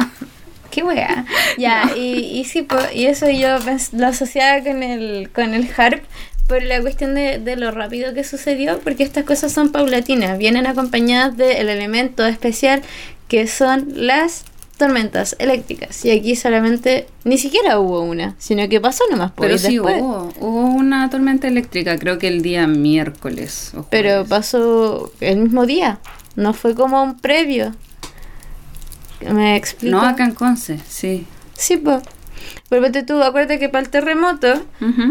Qué wea. Ya, y, y sí, po, y eso yo lo asociaba con el, con el harp por la cuestión de, de lo rápido que sucedió, porque estas cosas son paulatinas, vienen acompañadas del elemento especial que son las tormentas eléctricas. Y aquí solamente, ni siquiera hubo una, sino que pasó nomás por Pero y sí después. hubo, hubo una tormenta eléctrica, creo que el día miércoles. o Pero pasó el mismo día, no fue como un previo. ¿Me explico? No acá en Conce, sí. Sí, pues. Pero ponte tú, acuérdate que para el terremoto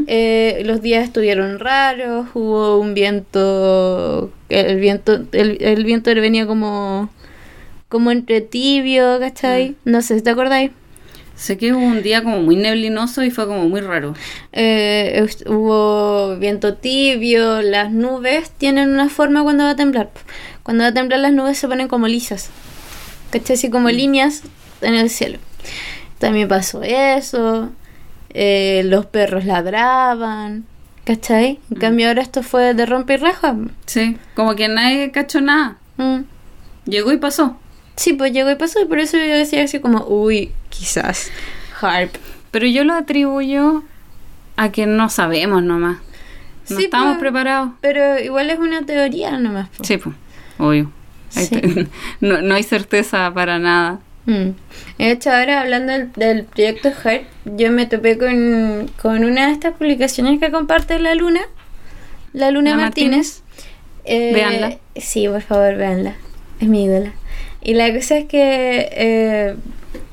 eh, los días estuvieron raros, hubo un viento, el viento, el, el viento venía como, como entre tibio, ¿cachai? No sé si te acordáis. Sé que hubo un día como muy neblinoso y fue como muy raro. Eh, hubo viento tibio, las nubes tienen una forma cuando va a temblar. Cuando va a temblar las nubes se ponen como lisas, ¿cachai? Así como líneas en el cielo. También pasó eso, eh, los perros ladraban, ¿cachai? En cambio ahora esto fue de rompe y raja. Sí, como que nadie cachó nada. Mm. Llegó y pasó. Sí, pues llegó y pasó y por eso yo decía así como, uy, quizás, harp. Pero yo lo atribuyo a que no sabemos nomás. No Sí, estamos pues. preparados. Pero igual es una teoría nomás. po. Sí, pues, obvio. Sí. no, no hay certeza para nada. Mm. De hecho, ahora hablando del, del proyecto HARP, yo me topé con, con una de estas publicaciones que comparte la Luna, la Luna ¿La Martínez. Eh, Véanla. Sí, por favor, véanla. Es mi ídola. Y la cosa es que eh,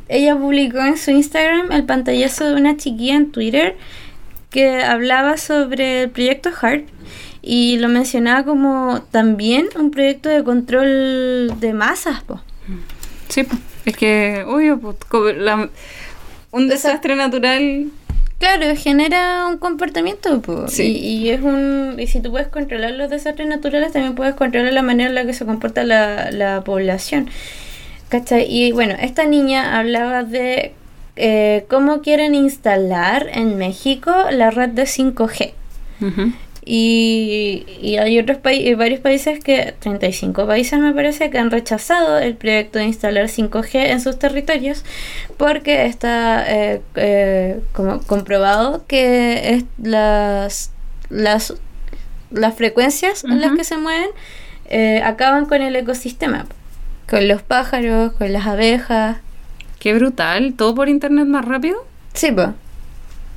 ella publicó en su Instagram el pantallazo de una chiquilla en Twitter que hablaba sobre el proyecto HARP y lo mencionaba como también un proyecto de control de masas, po. Sí, pues. Es que, obvio, pues, la- un desastre natural. Claro, genera un comportamiento, po. Sí. Y, y es un y si tú puedes controlar los desastres naturales, también puedes controlar la manera en la que se comporta la, la población. ¿Cachai? Y bueno, esta niña hablaba de eh, cómo quieren instalar en México la red de 5G. Ujú. Y, y hay otros países, varios países que, 35 países me parece, que han rechazado el proyecto de instalar 5G en sus territorios porque está eh, eh, como comprobado que es las, las, las frecuencias en las que se mueven eh, acaban con el ecosistema, con los pájaros, con las abejas. Qué brutal. ¿Todo por internet más rápido? Sí, pues.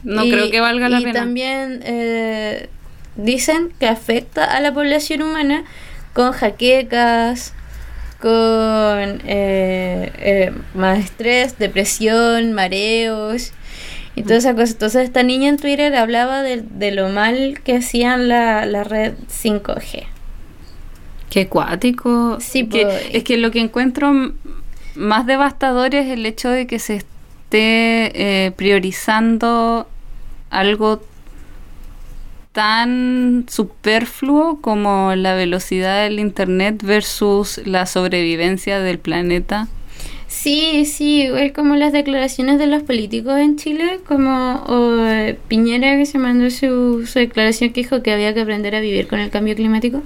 No Y- creo que valga la y pena. también eh, dicen que afecta a la población humana con jaquecas, con eh, eh, más estrés, depresión, mareos y todas esas cosas. Entonces esta niña en Twitter hablaba de, de lo mal que hacían la, la red 5G. Qué cuático. Sí, Que- po. es que lo que encuentro más devastador es el hecho de que se esté eh, priorizando algo tan superfluo como la velocidad del internet versus la sobrevivencia del planeta. Sí, sí, es como las declaraciones de los políticos en Chile, como o, eh, Piñera que se mandó su, su declaración que dijo que había que aprender a vivir con el cambio climático.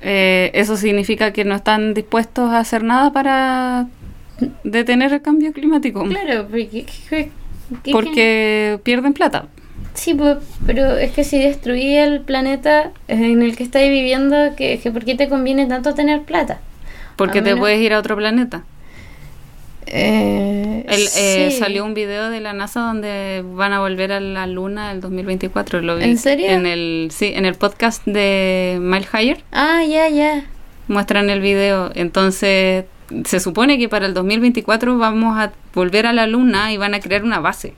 Eh, eso significa que no están dispuestos a hacer nada para detener el cambio climático. Claro, porque... que- que- Porque pierden plata. Sí, pues, pero es que si destruí el planeta en el que estáis viviendo, que, que ¿por qué te conviene tanto tener plata? Porque te puedes ir a otro planeta. Eh, El- eh, sí. Salió un video de la NASA donde van a volver a la Luna el 2024. Lo vi ¿En serio? En el, sí, en el podcast de Mile Higher Ah, ya, ya. muestran el video. Entonces, se supone que para el 2024 vamos a volver a la Luna y van a crear una base.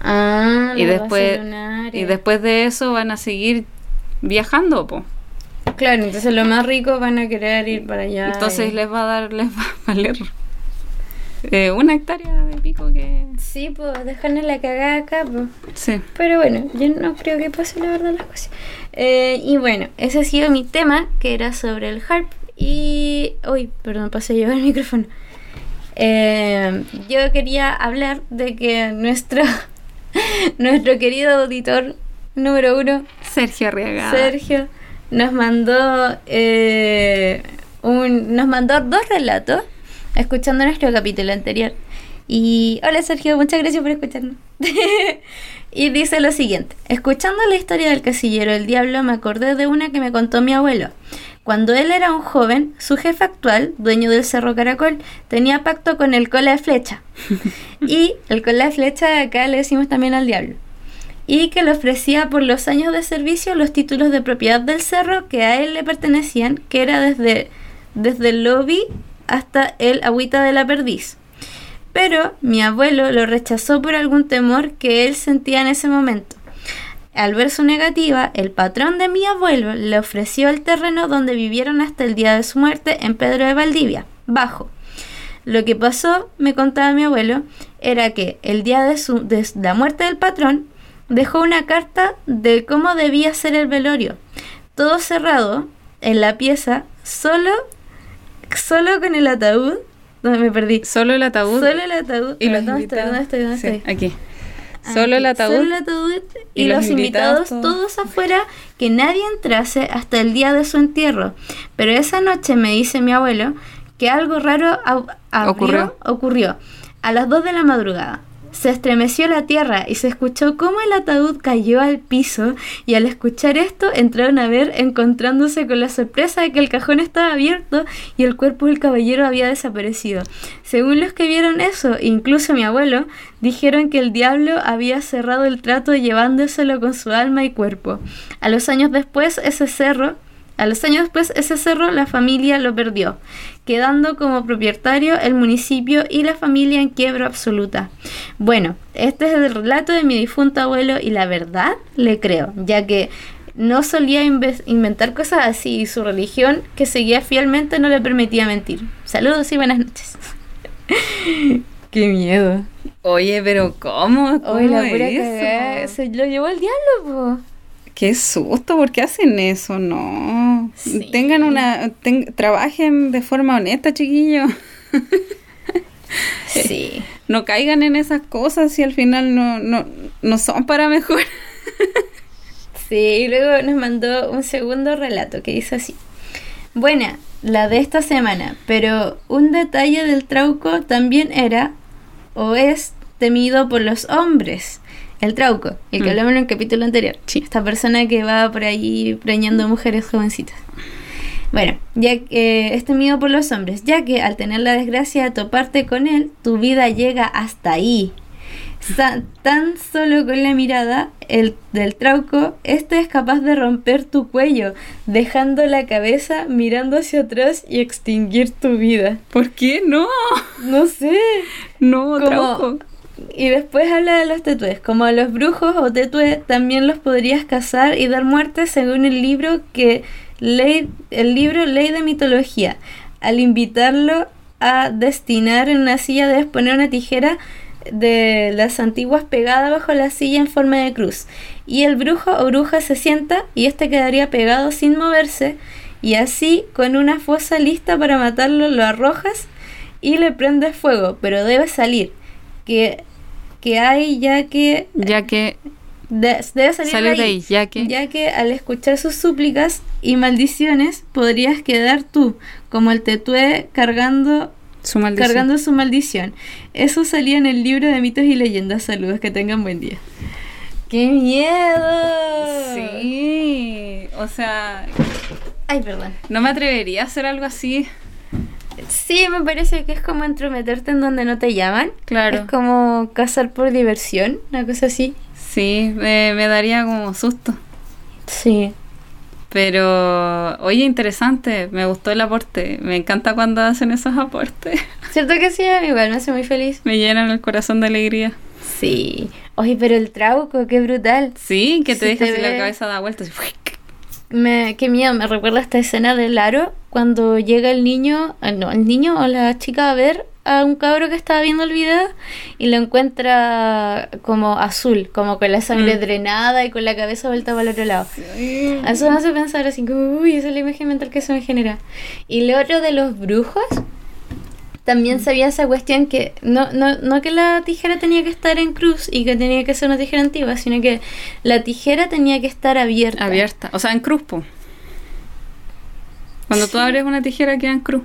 Ah, y después y después de eso van a seguir viajando, po. Claro, entonces los más ricos van a querer ir para allá. Entonces y- les va a dar, les va a valer eh, una hectárea de pico que... Sí, pues dejarnos la cagada acá, pues. Sí. Pero bueno, yo no creo que pase la verdad las cosas. Eh, y bueno, ese ha sido mi tema, que era sobre el harp. Y. Uy, perdón, pasé a llevar el micrófono. Eh, yo quería hablar de que nuestro, nuestro querido auditor número uno, Sergio Arriaga. Sergio, nos mandó eh, un, nos mandó dos relatos escuchando nuestro capítulo anterior. Y hola Sergio, muchas gracias por escucharnos. y dice lo siguiente, escuchando la historia del casillero del diablo me acordé de una que me contó mi abuelo. Cuando él era un joven, su jefe actual, dueño del Cerro Caracol, tenía pacto con el cola de flecha. y el cola de flecha acá le decimos también al diablo y que le ofrecía por los años de servicio los títulos de propiedad del cerro que a él le pertenecían, que era desde, desde el lobby hasta el agüita de la perdiz. pero mi abuelo lo rechazó por algún temor que él sentía en ese momento. Al ver su negativa, el patrón de mi abuelo le ofreció el terreno donde vivieron hasta el día de su muerte en Pedro de Valdivia, bajo. Lo que pasó, me contaba mi abuelo, era que el día de, su, de la muerte del patrón dejó una carta de cómo debía ser el velorio. Todo cerrado en la pieza, solo, solo con el ataúd. ¿Dónde me perdí? Solo el ataúd. Solo el ataúd. Y los ¿Dónde estoy? ¿Dónde estoy? ¿Dónde Sí, estoy? aquí. Ah, Solo el ataúd. Solo el ataúd y, Y los, los invitados, todos afuera, que nadie entrase hasta el día de su entierro. Pero esa noche me dice mi abuelo que algo raro Ocurrió. ocurrió. A las 2 de la madrugada. Se estremeció la tierra y se escuchó cómo el ataúd cayó al piso y al escuchar esto entraron a ver encontrándose con la sorpresa de que el cajón estaba abierto y el cuerpo del caballero había desaparecido. Según los que vieron eso, incluso mi abuelo, dijeron que el diablo había cerrado el trato llevándoselo con su alma y cuerpo. A los años después ese cerro a los años después, ese cerro la familia lo perdió, quedando como propietario el municipio y la familia en quiebra absoluta. Bueno, este es el relato de mi difunto abuelo y la verdad le creo, ya que no solía inve- inventar cosas así y su religión, que seguía fielmente, no le permitía mentir. Saludos y buenas noches. Qué miedo. Oye, pero ¿cómo? ¿Cómo la pura eso? cagada, Se lo llevó el diablo, po. Qué susto, ¿por qué hacen eso? No. Sí. Tengan una. ten- trabajen de forma honesta, chiquillos. Sí. No caigan en esas cosas y al final no, no, no son para mejor. Sí, y luego nos mandó un segundo relato que dice así. Buena, la de esta semana, pero un detalle del trauco también era o es temido por los hombres. El trauco, el que Mm. hablamos en el capítulo anterior. Sí. Esta persona que va por ahí preñando mujeres jovencitas. Bueno, ya que es temido por los hombres, ya que al tener la desgracia de toparte con él, tu vida llega hasta ahí. Sa- tan solo con la mirada el, del trauco, este es capaz de romper tu cuello, dejando la cabeza mirando hacia atrás y extinguir tu vida. ¿Por qué no? No sé. No, Como- trauco. Y después habla de los tetués. Como a los brujos o tetués también los podrías cazar y dar muerte según el libro que ley, el libro Ley de Mitología. Al invitarlo a destinar en una silla debes poner una tijera de las antiguas pegada bajo la silla en forma de cruz. Y el brujo o bruja se sienta y este quedaría pegado sin moverse. Y así, con una fosa lista para matarlo, lo arrojas y le prendes fuego, pero debe salir. Que, que hay ya que Ya que de- debe salir de de ahí, ahí, ya que- ya que al escuchar sus súplicas y maldiciones podrías quedar tú, como el tetué cargando, su maldición. cargando su maldición. Eso salía en el libro de mitos y leyendas. Saludos, que tengan buen día. ¡Qué miedo! Sí, o sea, Ay, perdón. no me atrevería a hacer algo así. Sí, me parece que es como entrometerte en donde no te llaman. Claro. Es como cazar por diversión, una cosa así. Sí, me, me daría como susto. Sí. Pero, oye, interesante, me gustó el aporte. Me encanta cuando hacen esos aportes. ¿Cierto que sí? Igual me hace muy feliz. Me llenan el corazón de alegría. Sí. Oye, pero el trauco, qué brutal. Sí, que te Si deja te así la cabeza da vuelta. así, Me, qué miedo, me recuerda esta escena del aro cuando llega el niño, ah, no, el niño o la chica a ver a un cabro que estaba viendo el video y lo encuentra como azul, como con la sangre Mm. drenada y con la cabeza vuelta para el otro lado. Eso me hace pensar así como, uy, esa es la imagen mental que se me genera. Y lo otro de los brujos, también sabía esa cuestión que no, no, no que la tijera tenía que estar en cruz y que tenía que ser una tijera antigua, sino que la tijera tenía que estar abierta. Abierta, o sea, en cruz, po. Cuando tú abres una tijera queda en cruz.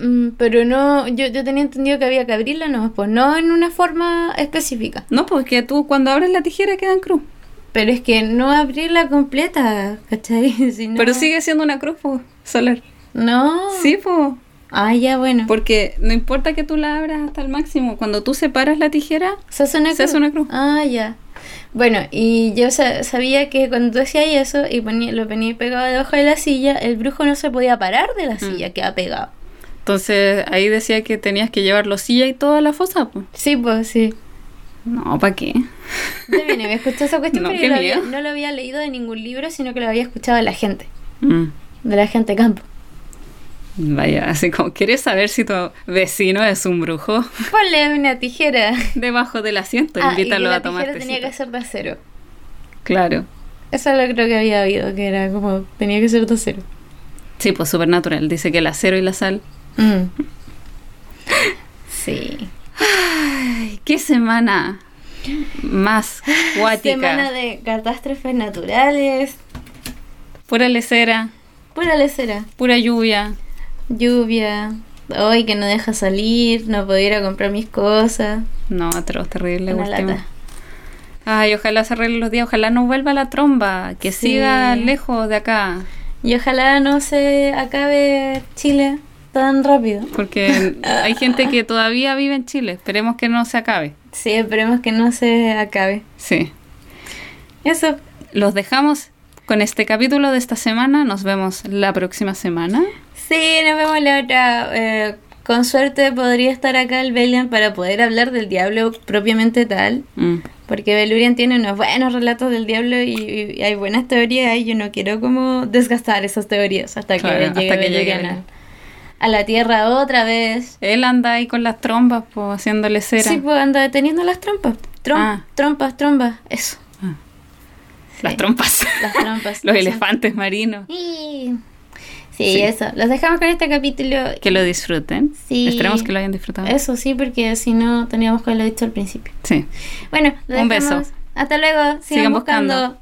Mm, pero no, yo, yo tenía entendido que había que abrirla, no, pues no en una forma específica. No, porque tú cuando abres la tijera queda en cruz. Pero es que no abrirla completa, ¿cachai? Si no- Pero sigue siendo una cruz, po, solar. No. Sí, po. Ah, ya, bueno. Porque no importa que tú la abras hasta el máximo, cuando tú separas la tijera, ¿Se hace una Se cruz? hace una cruz. Ah, ya. Bueno, y yo sa- sabía que cuando tú hacías eso y ponía, lo ponía pegado debajo de la silla, el brujo no se podía parar de la Mm. silla, quedaba pegado. Entonces ahí decía que tenías que llevar los silla y toda la fosa. Pues. Sí, pues sí. No, ¿para qué? Yo bien, había escuchado esa cuestión, No, pero lo había- no lo había leído de ningún libro, sino que lo había escuchado de la gente, Mm. de la gente campo. Vaya, así como, ¿quieres saber si tu vecino es un brujo? Ponle una tijera. Debajo del asiento, Ah, y invítalo la a tomar tijera tenía que ser de acero. Claro. Eso lo creo que había oído, que era como, tenía que ser de acero. Sí, pues supernatural. Dice que el acero y la sal. Mm. Sí. Ay, ¿Qué semana más cuática? Semana de catástrofes naturales, Pura lecera, pura lecera, pura lluvia. Lluvia, hoy que no deja salir, no puedo ir a comprar mis cosas. No, atroz, terrible. Una último. lata. Ay, ojalá se arreglen los días, ojalá no vuelva la tromba, que Sí. siga lejos de acá. Y ojalá no se acabe Chile tan rápido. Porque hay gente que todavía vive en Chile. Esperemos que no se acabe. Sí, esperemos que no se acabe. Sí. Eso. Los dejamos con este capítulo de esta semana. Nos vemos la próxima semana. Sí, nos vemos la otra. Eh, con suerte podría estar acá el Belian para poder hablar del diablo propiamente tal. Mm. Porque Belurian tiene unos buenos relatos del diablo y, y hay buenas teorías y yo no quiero como desgastar esas teorías hasta que Claro, llegue hasta que llegue Belurian a, la Tierra otra vez. Él anda ahí con las trombas, pues, haciéndole cera. Sí, pues anda deteniendo las trompas. Trom- Ah. Trompas, trompas, eso. Ah. Las trompas. Las trompas. Los elefantes marinos. Sí. Sí, Sí. eso. Los dejamos con este capítulo. Que lo disfruten. Sí. Esperemos que lo hayan disfrutado. Eso sí, porque si no teníamos que haberlo dicho al principio. Sí. Bueno, lo Un beso. Hasta luego. Sigan, Sigan buscando. buscando.